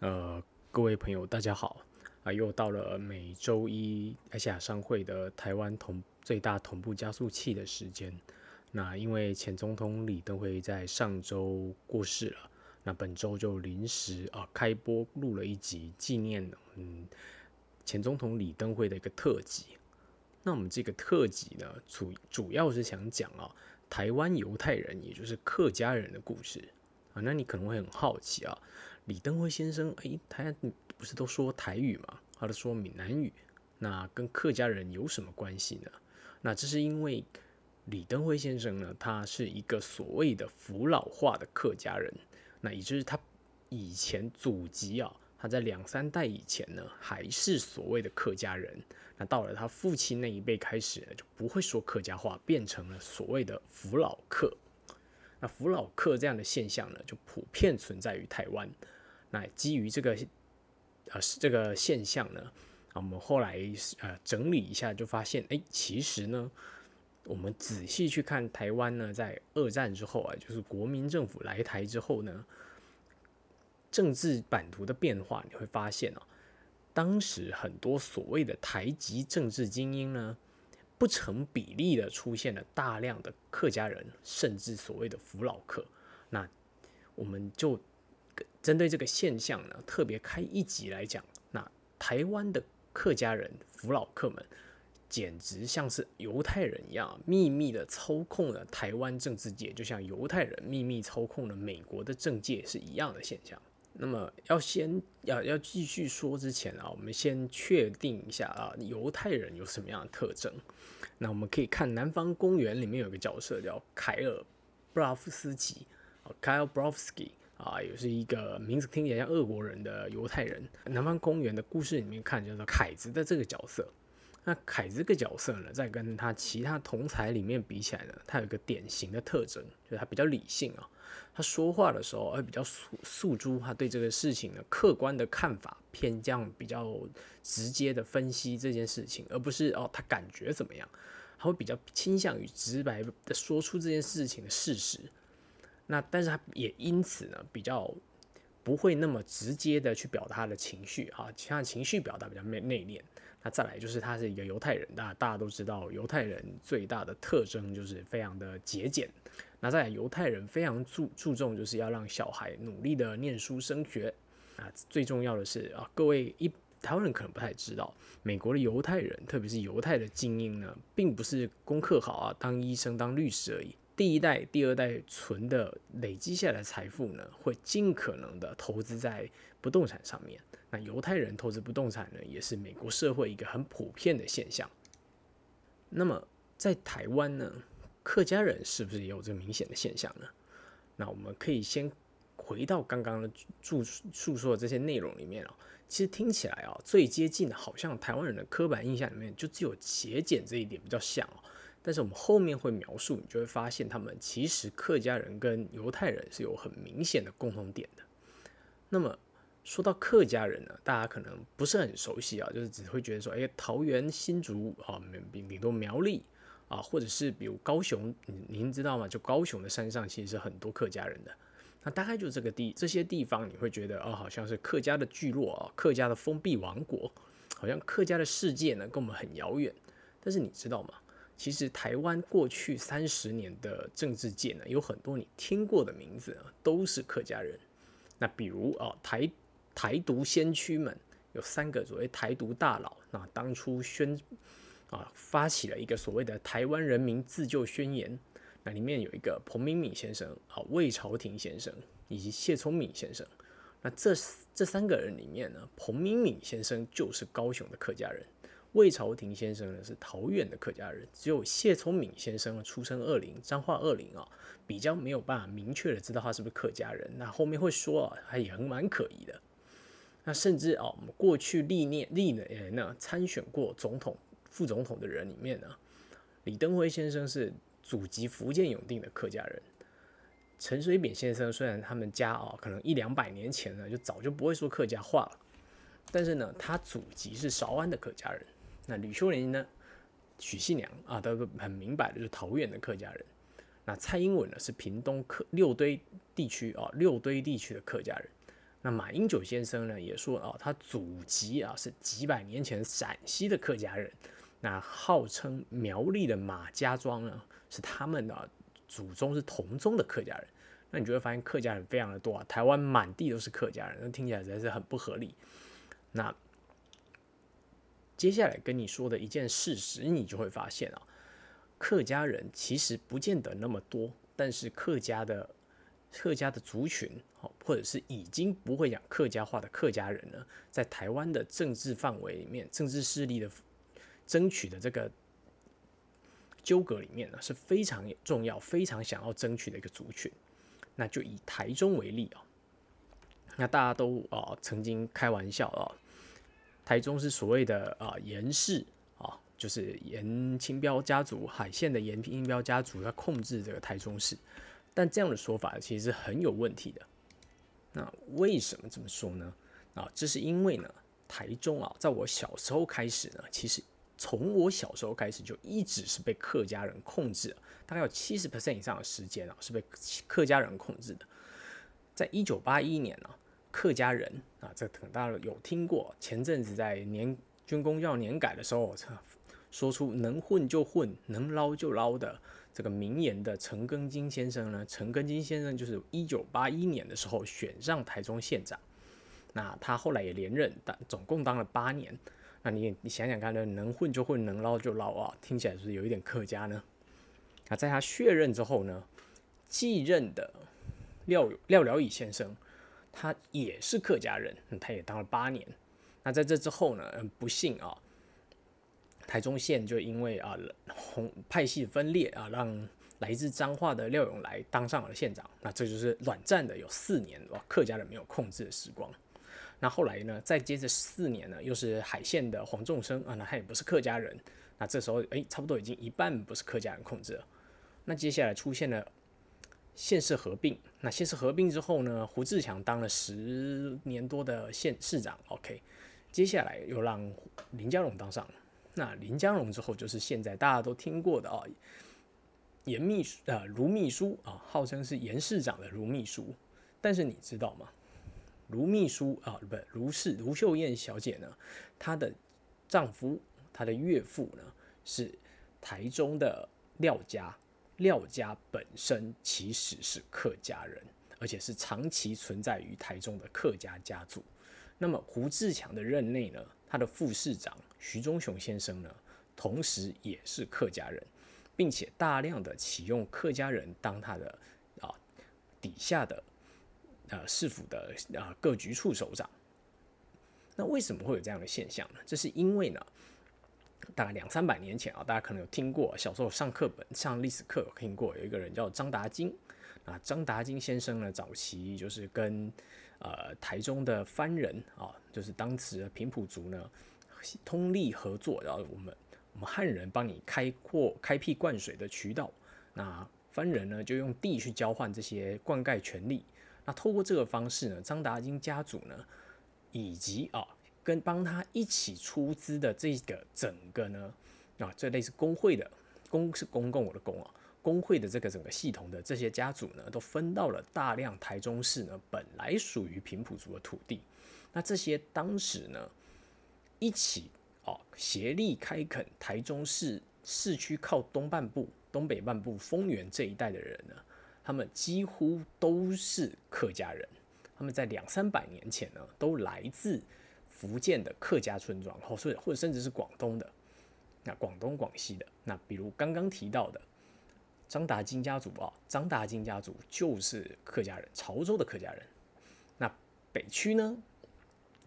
呃，各位朋友，大家好啊！又到了每周一亚细亚商会的台湾同最大同步加速器的时间。那因为前总统李登辉在上周过世了，那本周就临时啊开播录了一集纪念嗯前总统李登辉的一个特辑。那我们这个特辑呢，主主要是想讲啊台湾犹太人，也就是客家人的故事啊。那你可能会很好奇啊。李登辉先生，哎，他不是都说台语吗？他都说闽南语，那跟客家人有什么关系呢？那这是因为李登辉先生呢，他是一个所谓的扶老化的客家人，那也就是他以前祖籍啊，他在两三代以前呢，还是所谓的客家人，那到了他父亲那一辈开始，就不会说客家话，变成了所谓的扶老客。那扶老客这样的现象呢，就普遍存在于台湾。那基于这个呃这个现象呢，我们后来呃整理一下，就发现，哎，其实呢，我们仔细去看台湾呢，在二战之后啊，就是国民政府来台之后呢，政治版图的变化，你会发现哦，当时很多所谓的台籍政治精英呢。不成比例的出现了大量的客家人，甚至所谓的扶老客。那我们就针对这个现象呢，特别开一集来讲。那台湾的客家人、扶老客们，简直像是犹太人一样，秘密的操控了台湾政治界，就像犹太人秘密操控了美国的政界是一样的现象。那么要先要要继续说之前啊，我们先确定一下啊，犹太人有什么样的特征？那我们可以看《南方公园》里面有个角色叫凯尔·布拉夫斯基，Kyle Brovsky 啊，也是一个名字听起来像俄国人的犹太人。《南方公园》的故事里面看叫做凯子的这个角色，那凯这个角色呢，在跟他其他同才里面比起来呢，他有一个典型的特征，就是他比较理性啊。他说话的时候，会比较诉诉诸他对这个事情的客观的看法，偏向比较直接的分析这件事情，而不是哦他感觉怎么样，他会比较倾向于直白的说出这件事情的事实。那但是他也因此呢，比较不会那么直接的去表达他的情绪啊，其他情绪表达比较内内敛。那再来就是他是一个犹太人，大大家都知道，犹太人最大的特征就是非常的节俭。那在犹太人非常注注重，就是要让小孩努力的念书升学啊。最重要的是啊，各位一台湾人可能不太知道，美国的犹太人，特别是犹太的精英呢，并不是功课好啊，当医生、当律师而已。第一代、第二代存的累积下来的财富呢，会尽可能的投资在不动产上面。那犹太人投资不动产呢，也是美国社会一个很普遍的现象。那么在台湾呢？客家人是不是也有这明显的现象呢？那我们可以先回到刚刚的注述说的这些内容里面啊，其实听起来啊，最接近的，好像台湾人的刻板印象里面就只有节俭这一点比较像哦。但是我们后面会描述，你就会发现他们其实客家人跟犹太人是有很明显的共同点的。那么说到客家人呢，大家可能不是很熟悉啊，就是只会觉得说，哎，桃园新竹啊，顶多苗栗。啊，或者是比如高雄，您您知道吗？就高雄的山上其实是很多客家人的，那大概就这个地这些地方，你会觉得哦，好像是客家的聚落啊，客家的封闭王国，好像客家的世界呢跟我们很遥远。但是你知道吗？其实台湾过去三十年的政治界呢，有很多你听过的名字啊，都是客家人。那比如啊，台台独先驱们有三个所谓台独大佬，那当初宣。啊，发起了一个所谓的台湾人民自救宣言，那里面有一个彭明敏先生啊，魏朝廷先生以及谢聪敏先生。那这这三个人里面呢，彭明敏先生就是高雄的客家人，魏朝廷先生呢是桃园的客家人，只有谢聪敏先生出生二零彰化二零啊，比较没有办法明确的知道他是不是客家人。那后面会说啊，他也很蛮可疑的。那甚至啊，我们过去历年历年呢参选过总统。副总统的人里面呢，李登辉先生是祖籍福建永定的客家人。陈水扁先生虽然他们家啊，可能一两百年前呢就早就不会说客家话了，但是呢，他祖籍是韶安的客家人。那吕秀莲呢，许信良啊，都很明白的是桃园的客家人。那蔡英文呢，是屏东客六堆地区啊，六堆地区的客家人。那马英九先生呢也说啊，他祖籍啊是几百年前陕西的客家人，那号称苗栗的马家庄呢是他们的祖宗是同宗的客家人。那你就会发现客家人非常的多啊，台湾满地都是客家人，那听起来实在是很不合理。那接下来跟你说的一件事实，你就会发现啊，客家人其实不见得那么多，但是客家的客家的族群，哦，或者是已经不会讲客家话的客家人呢，在台湾的政治范围里面，政治势力的争取的这个纠葛里面呢，是非常重要、非常想要争取的一个族群。那就以台中为例啊，那大家都啊曾经开玩笑啊，台中是所谓的啊严氏啊，就是严清标家族海线的严清标家族要控制这个台中市，但这样的说法其实很有问题的。那为什么这么说呢？啊，这是因为呢，台中啊，在我小时候开始呢，其实从我小时候开始就一直是被客家人控制。大概有七十 percent 以上的时间啊，是被客家人控制的。在一九八一年呢，客家人啊，这可能大家有听过。前阵子在年军工要年改的时候，说出“能混就混，能捞就捞”的这个名言的陈庚金先生呢，陈庚金先生就是一九八一年的时候选上台中县长。那他后来也连任，但总共当了八年。那你你想想看呢，能混就混，能捞就捞啊，听起来是不是有一点客家呢？那在他卸任之后呢，继任的廖廖了以先生，他也是客家人，他也当了八年。那在这之后呢，不幸啊，台中县就因为啊红派系分裂啊，让来自彰化的廖永来当上了县长。那这就是短暂的有四年哇，客家人没有控制的时光。那后来呢，再接着四年呢，又是海县的黄仲生啊，那他也不是客家人。那这时候哎，差不多已经一半不是客家人控制了。那接下来出现了县市合并，那县市合并之后呢，胡志强当了十年多的县市长，OK，接下来又让林佳龙当上，那林佳龙之后就是现在大家都听过的啊，严秘书啊，卢秘书啊，号称是严市长的卢秘书，但是你知道吗？卢秘书啊，不，卢氏卢秀燕小姐呢，她的丈夫，她的岳父呢，是台中的廖家。廖家本身其实是客家人，而且是长期存在于台中的客家家族。那么胡志强的任内呢，他的副市长徐忠雄先生呢，同时也是客家人，并且大量的启用客家人当他的啊底下的呃市府的啊各局处首长。那为什么会有这样的现象呢？这是因为呢。大概两三百年前啊，大家可能有听过，小时候上课本上历史课有听过，有一个人叫张达金啊。张达金先生呢，早期就是跟呃台中的番人啊，就是当时的平埔族呢，通力合作，然后我们我们汉人帮你开阔开辟灌水的渠道，那番人呢就用地去交换这些灌溉权利。那透过这个方式呢，张达金家族呢，以及啊。跟帮他一起出资的这个整个呢，啊，这类似工会的公是公共我的公啊，工会的这个整个系统的这些家族呢，都分到了大量台中市呢本来属于平埔族的土地。那这些当时呢一起哦协力开垦台中市市区靠东半部、东北半部丰原这一带的人呢，他们几乎都是客家人。他们在两三百年前呢，都来自。福建的客家村庄，或者或者甚至是广东的，那广东、广西的，那比如刚刚提到的张达金家族啊，张达金家族就是客家人，潮州的客家人。那北区呢，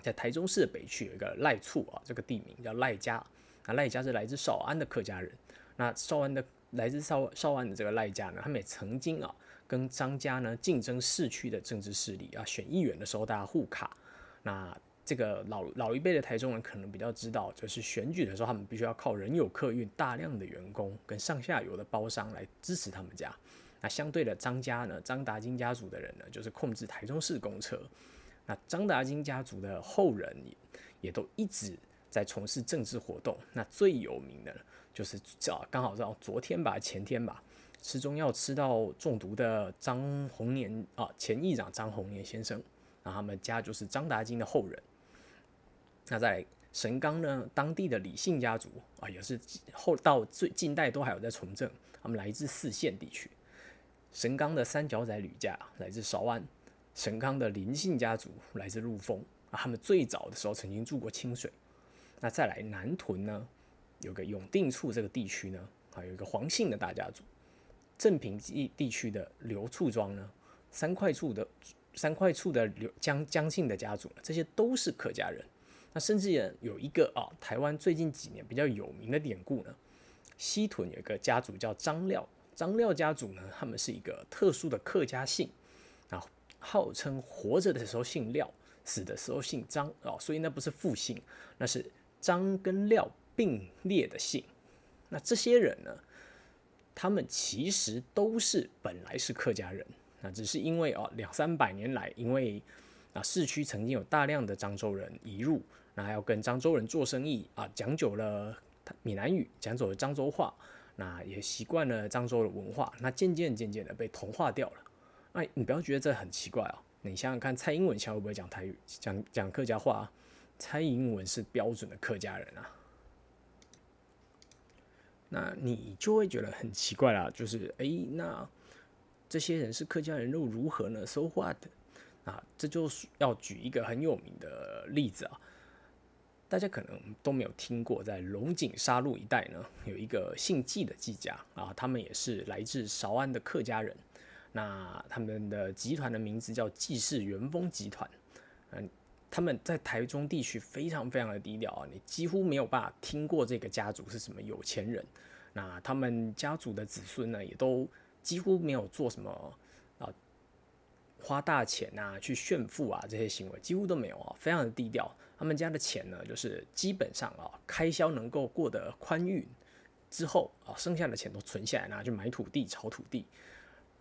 在台中市北区有一个赖厝啊，这个地名叫赖家，那赖家是来自少安的客家人。那少安的来自少少安的这个赖家呢，他们也曾经啊跟张家呢竞争市区的政治势力啊，选议员的时候大家互卡，那。这个老老一辈的台中人可能比较知道，就是选举的时候，他们必须要靠人有客运大量的员工跟上下游的包商来支持他们家。那相对的张家呢，张达金家族的人呢，就是控制台中市公车。那张达金家族的后人也也都一直在从事政治活动。那最有名的就是啊，刚好到昨天吧，前天吧，吃中药吃到中毒的张宏年啊，前议长张宏年先生。那他们家就是张达金的后人。那在神冈呢，当地的李姓家族啊，也是后到最近代都还有在从政，他们来自四县地区。神冈的三角仔吕家来自韶安，神冈的林姓家族来自陆丰啊，他们最早的时候曾经住过清水。那再来南屯呢，有个永定处这个地区呢，啊有一个黄姓的大家族。镇平地地区的刘厝庄呢，三块厝的三块厝的刘江江姓的家族，这些都是客家人。甚至也有一个啊，台湾最近几年比较有名的典故呢，西屯有一个家族叫张廖，张廖家族呢，他们是一个特殊的客家姓，啊，号称活着的时候姓廖，死的时候姓张啊，所以那不是复姓，那是张跟廖并列的姓。那这些人呢？他们其实都是本来是客家人，那只是因为哦两三百年来，因为啊市区曾经有大量的漳州人移入，那要跟漳州人做生意啊，讲久了闽南语，讲久了漳州话，那也习惯了漳州的文化，那渐渐渐渐的被同化掉了。哎，你不要觉得这很奇怪哦，你想想看，蔡英文现在会不会讲台语，讲讲客家话？蔡英文是标准的客家人啊。那你就会觉得很奇怪啦，就是哎，那这些人是客家人又如何呢？So what？啊，这就是要举一个很有名的例子啊，大家可能都没有听过，在龙井沙路一带呢，有一个姓纪的纪家啊，他们也是来自韶安的客家人，那他们的集团的名字叫纪氏元丰集团，嗯。他们在台中地区非常非常的低调啊，你几乎没有办法听过这个家族是什么有钱人。那他们家族的子孙呢，也都几乎没有做什么啊花大钱啊去炫富啊这些行为，几乎都没有啊，非常的低调。他们家的钱呢，就是基本上啊开销能够过得宽裕之后啊，剩下的钱都存下来拿去买土地炒土地。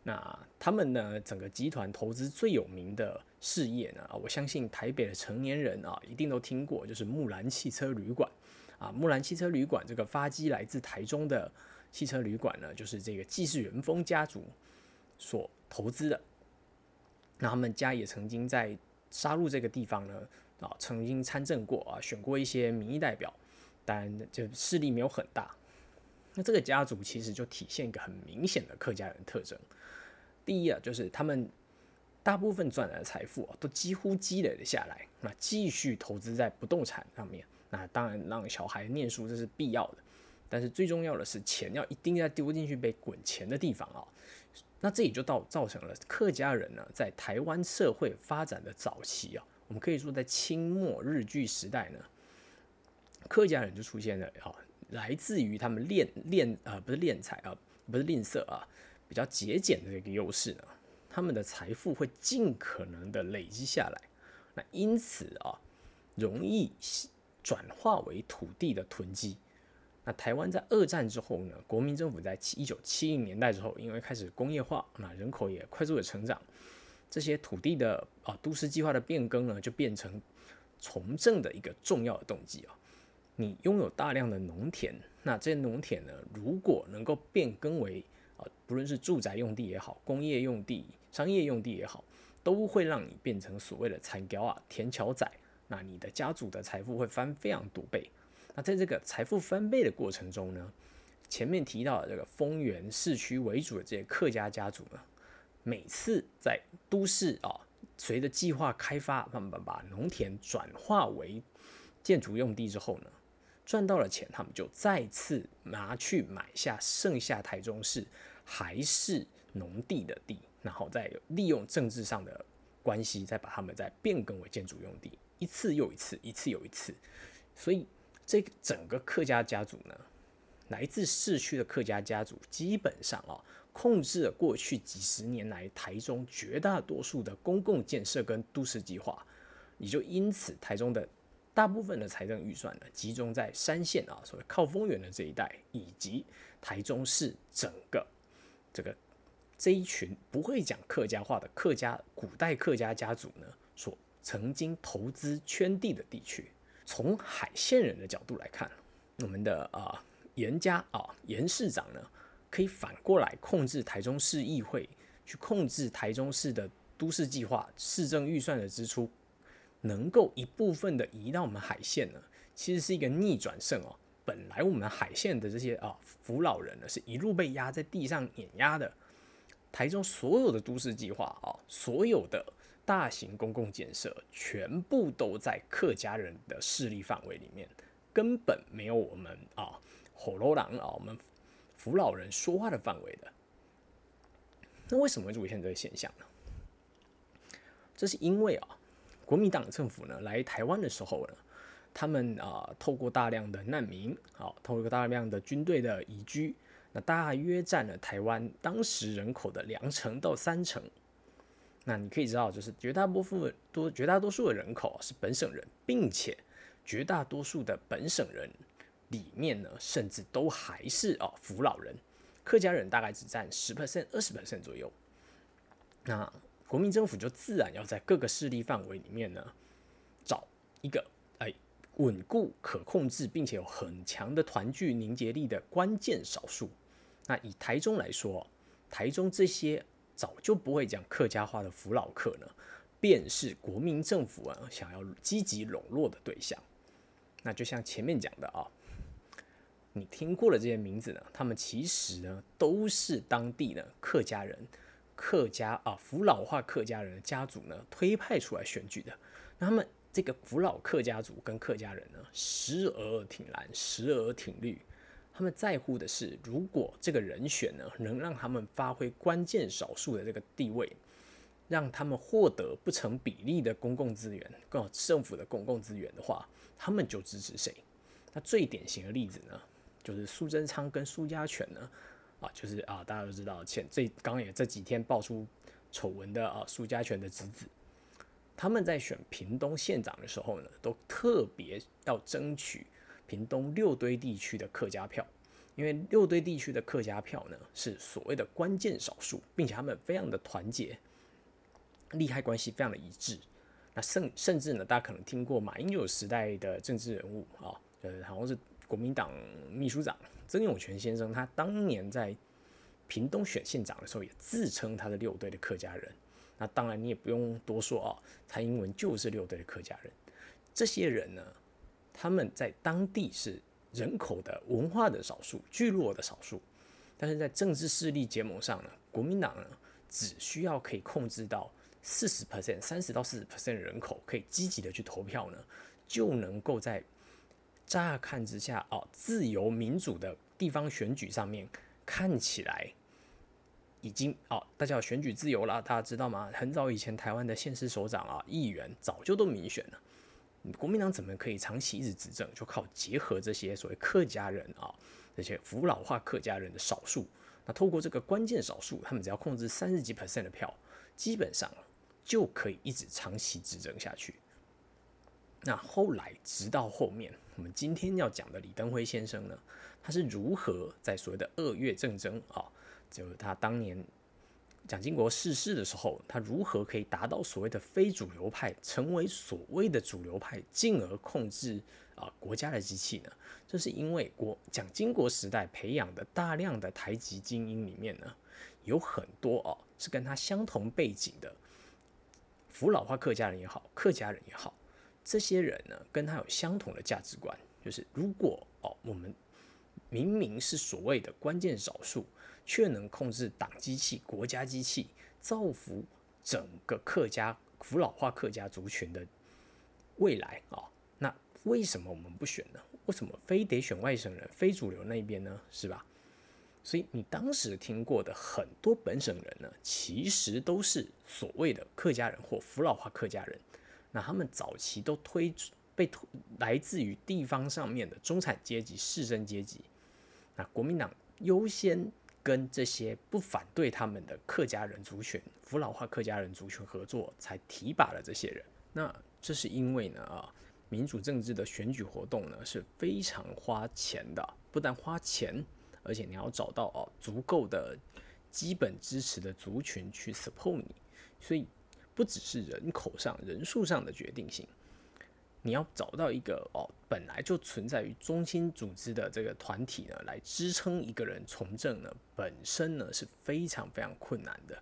那他们呢？整个集团投资最有名的事业呢？我相信台北的成年人啊，一定都听过，就是木兰汽车旅馆啊。木兰汽车旅馆这个发机来自台中的汽车旅馆呢，就是这个纪氏元丰家族所投资的。那他们家也曾经在沙鹿这个地方呢啊，曾经参政过啊，选过一些民意代表，但就势力没有很大。那这个家族其实就体现一个很明显的客家人特征。第一啊，就是他们大部分赚来的财富啊，都几乎积累了下来，那继续投资在不动产上面。那当然让小孩念书这是必要的，但是最重要的是钱要一定要丢进去被滚钱的地方啊。那这也就造造成了客家人呢，在台湾社会发展的早期啊，我们可以说在清末日据时代呢，客家人就出现了啊，来自于他们练练啊，不是练财啊，不是吝啬啊。比较节俭的这个优势呢，他们的财富会尽可能的累积下来，那因此啊，容易转化为土地的囤积。那台湾在二战之后呢，国民政府在七一九七零年代之后，因为开始工业化，那人口也快速的成长，这些土地的啊都市计划的变更呢，就变成从政的一个重要的动机啊。你拥有大量的农田，那这些农田呢，如果能够变更为啊，不论是住宅用地也好，工业用地、商业用地也好，都会让你变成所谓的产条啊、田桥仔。那你的家族的财富会翻非常多倍。那在这个财富翻倍的过程中呢，前面提到的这个丰原市区为主的这些客家家族呢，每次在都市啊，随着计划开发，慢慢把农田转化为建筑用地之后呢。赚到了钱，他们就再次拿去买下剩下台中市还是农地的地，然后再利用政治上的关系，再把他们再变更为建筑用地，一次又一次，一次又一次。所以，这整个客家家族呢，来自市区的客家家族，基本上啊，控制了过去几十年来台中绝大多数的公共建设跟都市计划，也就因此台中的。大部分的财政预算呢，集中在山线啊，所谓靠丰原的这一带，以及台中市整个这个这一群不会讲客家话的客家古代客家家族呢，所曾经投资圈地的地区。从海线人的角度来看，我们的啊严家啊严市长呢，可以反过来控制台中市议会，去控制台中市的都市计划市政预算的支出能够一部分的移到我们海线呢，其实是一个逆转胜哦。本来我们海线的这些啊扶老人呢，是一路被压在地上碾压的。台中所有的都市计划啊，所有的大型公共建设，全部都在客家人的势力范围里面，根本没有我们啊火楼狼啊我们扶老人说话的范围的。那为什么会出现这个现象呢？这是因为啊，国民党政府呢来台湾的时候呢。他们啊，透过大量的难民，好，透过大量的军队的移居，那大约占了台湾当时人口的两成到三成。那你可以知道，就是绝大多数多绝大多数的人口是本省人，并且绝大多数的本省人里面呢，甚至都还是哦扶老人，客家人大概只占十 percent、二十 percent 左右。那国民政府就自然要在各个势力范围里面呢，找一个。稳固、可控制，并且有很强的团聚凝结力的关键少数。那以台中来说，台中这些早就不会讲客家话的福老客呢，便是国民政府啊想要积极笼络的对象。那就像前面讲的啊，你听过了这些名字呢，他们其实呢都是当地的客家人、客家啊福老化客家人的家族呢推派出来选举的。那他们。这个福老客家族跟客家人呢，时而挺蓝，时而挺绿。他们在乎的是，如果这个人选呢，能让他们发挥关键少数的这个地位，让他们获得不成比例的公共资源，更好政府的公共资源的话，他们就支持谁。那最典型的例子呢，就是苏贞昌跟苏家全呢，啊，就是啊，大家都知道，前这刚刚也这几天爆出丑闻的啊，苏家全的侄子。他们在选屏东县长的时候呢，都特别要争取屏东六堆地区的客家票，因为六堆地区的客家票呢是所谓的关键少数，并且他们非常的团结，利害关系非常的一致。那甚甚至呢，大家可能听过马英九时代的政治人物啊，呃，好像是国民党秘书长曾永权先生，他当年在屏东选县长的时候，也自称他是六堆的客家人。那当然，你也不用多说啊。蔡英文就是六队的客家人，这些人呢，他们在当地是人口的文化的少数、聚落的少数，但是在政治势力结盟上呢，国民党呢，只需要可以控制到四十 percent、三十到四十 percent 人口可以积极的去投票呢，就能够在乍看之下哦，自由民主的地方选举上面看起来。已经哦，大家有选举自由了，大家知道吗？很早以前，台湾的县市首长啊、议员早就都民选了。国民党怎么可以长期一直执政？就靠结合这些所谓客家人啊，这些扶老化客家人的少数。那透过这个关键少数，他们只要控制三十几 percent 的票，基本上就可以一直长期执政下去。那后来，直到后面，我们今天要讲的李登辉先生呢，他是如何在所谓的二月政争啊？就是他当年蒋经国逝世的时候，他如何可以达到所谓的非主流派，成为所谓的主流派，进而控制啊国家的机器呢？这是因为国蒋经国时代培养的大量的台籍精英里面呢，有很多哦是跟他相同背景的，扶老化客家人也好，客家人也好，这些人呢跟他有相同的价值观，就是如果哦我们明明是所谓的关键少数。却能控制党机器、国家机器，造福整个客家、扶老化客家族群的未来啊！那为什么我们不选呢？为什么非得选外省人、非主流那边呢？是吧？所以你当时听过的很多本省人呢，其实都是所谓的客家人或扶老化客家人。那他们早期都推被推来自于地方上面的中产阶级、士绅阶级。那国民党优先。跟这些不反对他们的客家人族群、扶老化客家人族群合作，才提拔了这些人。那这是因为呢啊，民主政治的选举活动呢是非常花钱的，不但花钱，而且你要找到哦足够的基本支持的族群去 support 你，所以不只是人口上、人数上的决定性。你要找到一个哦，本来就存在于中心组织的这个团体呢，来支撑一个人从政呢，本身呢是非常非常困难的。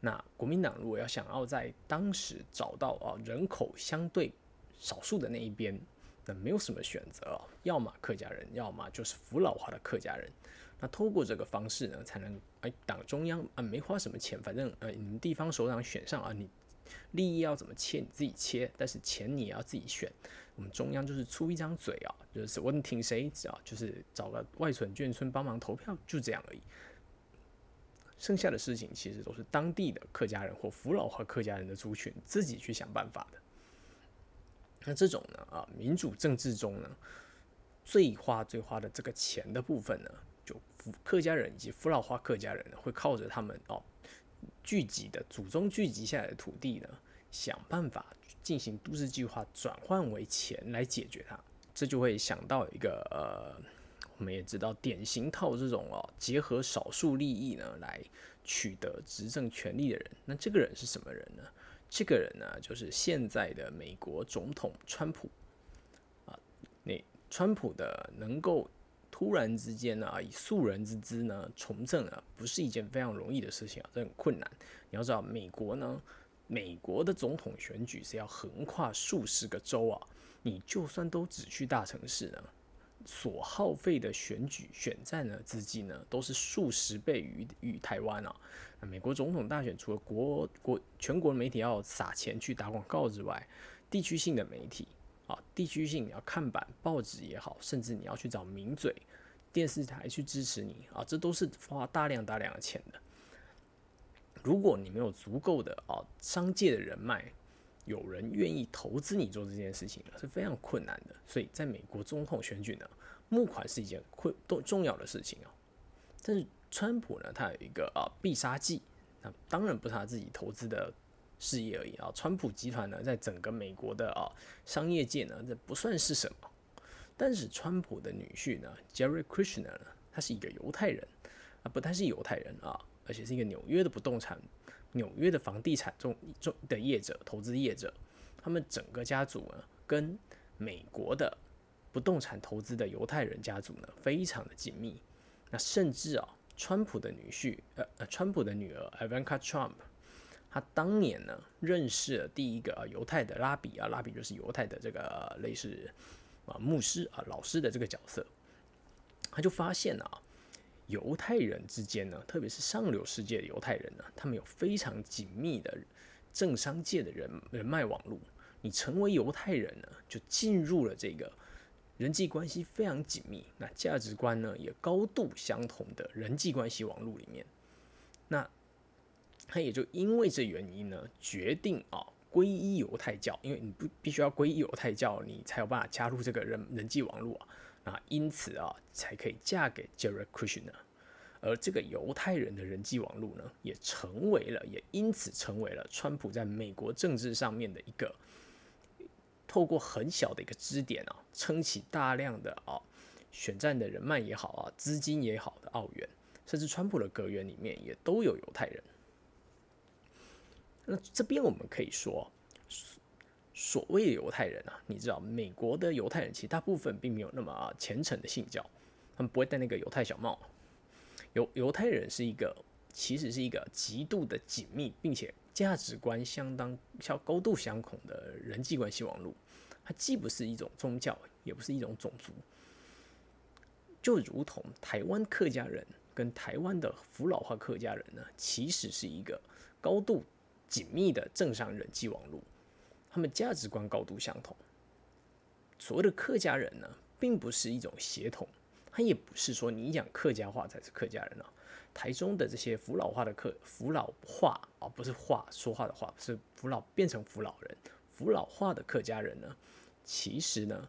那国民党如果要想要在当时找到啊人口相对少数的那一边，那没有什么选择啊，要么客家人，要么就是扶老化的客家人。那透过这个方式呢，才能哎党中央啊没花什么钱，反正呃你们地方首长选上啊，你利益要怎么切你自己切，但是钱你也要自己选。我们中央就是出一张嘴啊，就是我挺谁啊，就是找个外村眷村帮忙投票，就这样而已。剩下的事情其实都是当地的客家人或扶老和客家人的族群自己去想办法的。那这种呢啊，民主政治中呢，最花最花的这个钱的部分呢。就客家人以及扶老花客家人，会靠着他们哦聚集的祖宗聚集下来的土地呢，想办法进行都市计划转换为钱来解决它。这就会想到一个呃，我们也知道典型套这种哦，结合少数利益呢来取得执政权力的人。那这个人是什么人呢？这个人呢，就是现在的美国总统川普啊。那川普的能够。突然之间呢，以素人之姿呢从政啊，不是一件非常容易的事情啊，这很困难。你要知道，美国呢，美国的总统选举是要横跨数十个州啊，你就算都只去大城市呢，所耗费的选举选战的资金呢，都是数十倍于于台湾啊。那美国总统大选除了国国全国媒体要撒钱去打广告之外，地区性的媒体。啊，地区性你要看板、报纸也好，甚至你要去找名嘴、电视台去支持你啊，这都是花大量大量的钱的。如果你没有足够的啊商界的人脉，有人愿意投资你做这件事情呢，是非常困难的。所以，在美国总统选举呢，募款是一件困都重要的事情啊。但是，川普呢，他有一个啊必杀技，那当然不是他自己投资的。事业而已啊，川普集团呢，在整个美国的啊商业界呢，这不算是什么。但是川普的女婿呢，Jerry Kushner 呢，他是一个犹太人啊，不，他是犹太人啊，而且是一个纽约的不动产、纽约的房地产中中的业者、投资业者。他们整个家族呢，跟美国的不动产投资的犹太人家族呢，非常的紧密。那甚至啊，川普的女婿，呃呃，川普的女儿 Ivanka Trump。他当年呢，认识了第一个犹太的拉比啊，拉比就是犹太的这个类似啊牧师啊老师的这个角色，他就发现啊，犹太人之间呢，特别是上流世界的犹太人呢，他们有非常紧密的政商界的人人脉网络。你成为犹太人呢，就进入了这个人际关系非常紧密，那价值观呢也高度相同的人际关系网络里面，那。他也就因为这原因呢，决定啊皈依犹太教，因为你不必须要皈依犹太教，你才有办法加入这个人人际网络啊，啊，因此啊才可以嫁给 Jared Kushner，而这个犹太人的人际网络呢，也成为了，也因此成为了川普在美国政治上面的一个透过很小的一个支点啊，撑起大量的啊选战的人脉也好啊，资金也好的澳元，甚至川普的阁员里面也都有犹太人。那这边我们可以说，所谓的犹太人啊，你知道，美国的犹太人其实大部分并没有那么虔诚的信教，他们不会戴那个犹太小帽。犹犹太人是一个，其实是一个极度的紧密，并且价值观相当、相高度相同的人际关系网络。它既不是一种宗教，也不是一种种族，就如同台湾客家人跟台湾的福老化客家人呢，其实是一个高度。紧密的政商人际网络，他们价值观高度相同。所谓的客家人呢，并不是一种协同，他也不是说你讲客家话才是客家人啊。台中的这些扶老化的客扶老话啊，不是话说话的话，是扶老变成扶老人扶老化的客家人呢，其实呢，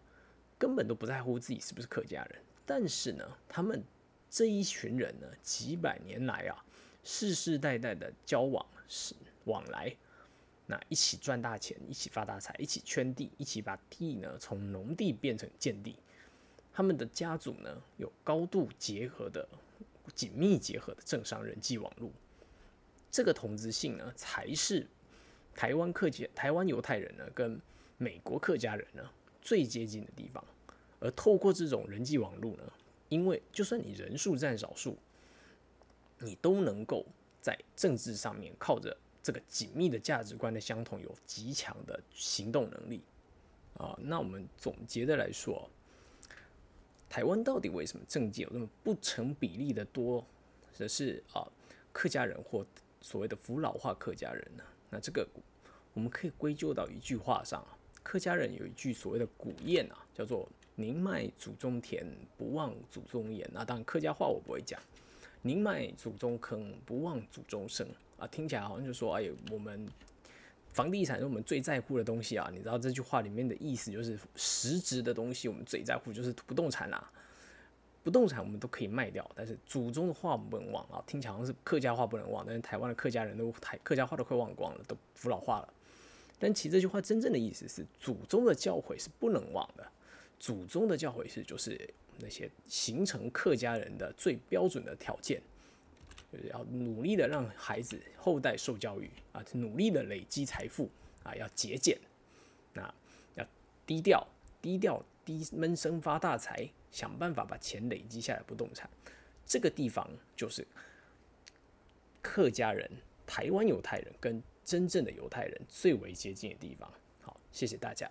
根本都不在乎自己是不是客家人。但是呢，他们这一群人呢，几百年来啊，世世代代的交往是。往来，那一起赚大钱，一起发大财，一起圈地，一起把地呢从农地变成建地。他们的家族呢有高度结合的、紧密结合的政商人际网络。这个同质性呢，才是台湾客家、台湾犹太人呢跟美国客家人呢最接近的地方。而透过这种人际网络呢，因为就算你人数占少数，你都能够。在政治上面靠着这个紧密的价值观的相同，有极强的行动能力啊。那我们总结的来说，台湾到底为什么政界有那么不成比例的多的是啊客家人或所谓的扶老化客家人呢？那这个我们可以归咎到一句话上啊，客家人有一句所谓的古谚啊，叫做“宁卖祖宗田，不忘祖宗言”。那当然客家话我不会讲。宁卖祖宗坑，不忘祖宗生啊！听起来好像就说，哎，我们房地产是我们最在乎的东西啊！你知道这句话里面的意思，就是实质的东西我们最在乎就是不动产啦。不动产我们都可以卖掉，但是祖宗的话我们不能忘啊！听起来好像是客家话不能忘，但是台湾的客家人都台客家话都快忘光了，都服老化了。但其实这句话真正的意思是，祖宗的教诲是不能忘的。祖宗的教诲是就是。那些形成客家人的最标准的条件，就是要努力的让孩子后代受教育啊，努力的累积财富啊，要节俭，那要低调，低调低闷声发大财，想办法把钱累积下来不动产。这个地方就是客家人、台湾犹太人跟真正的犹太人最为接近的地方。好，谢谢大家。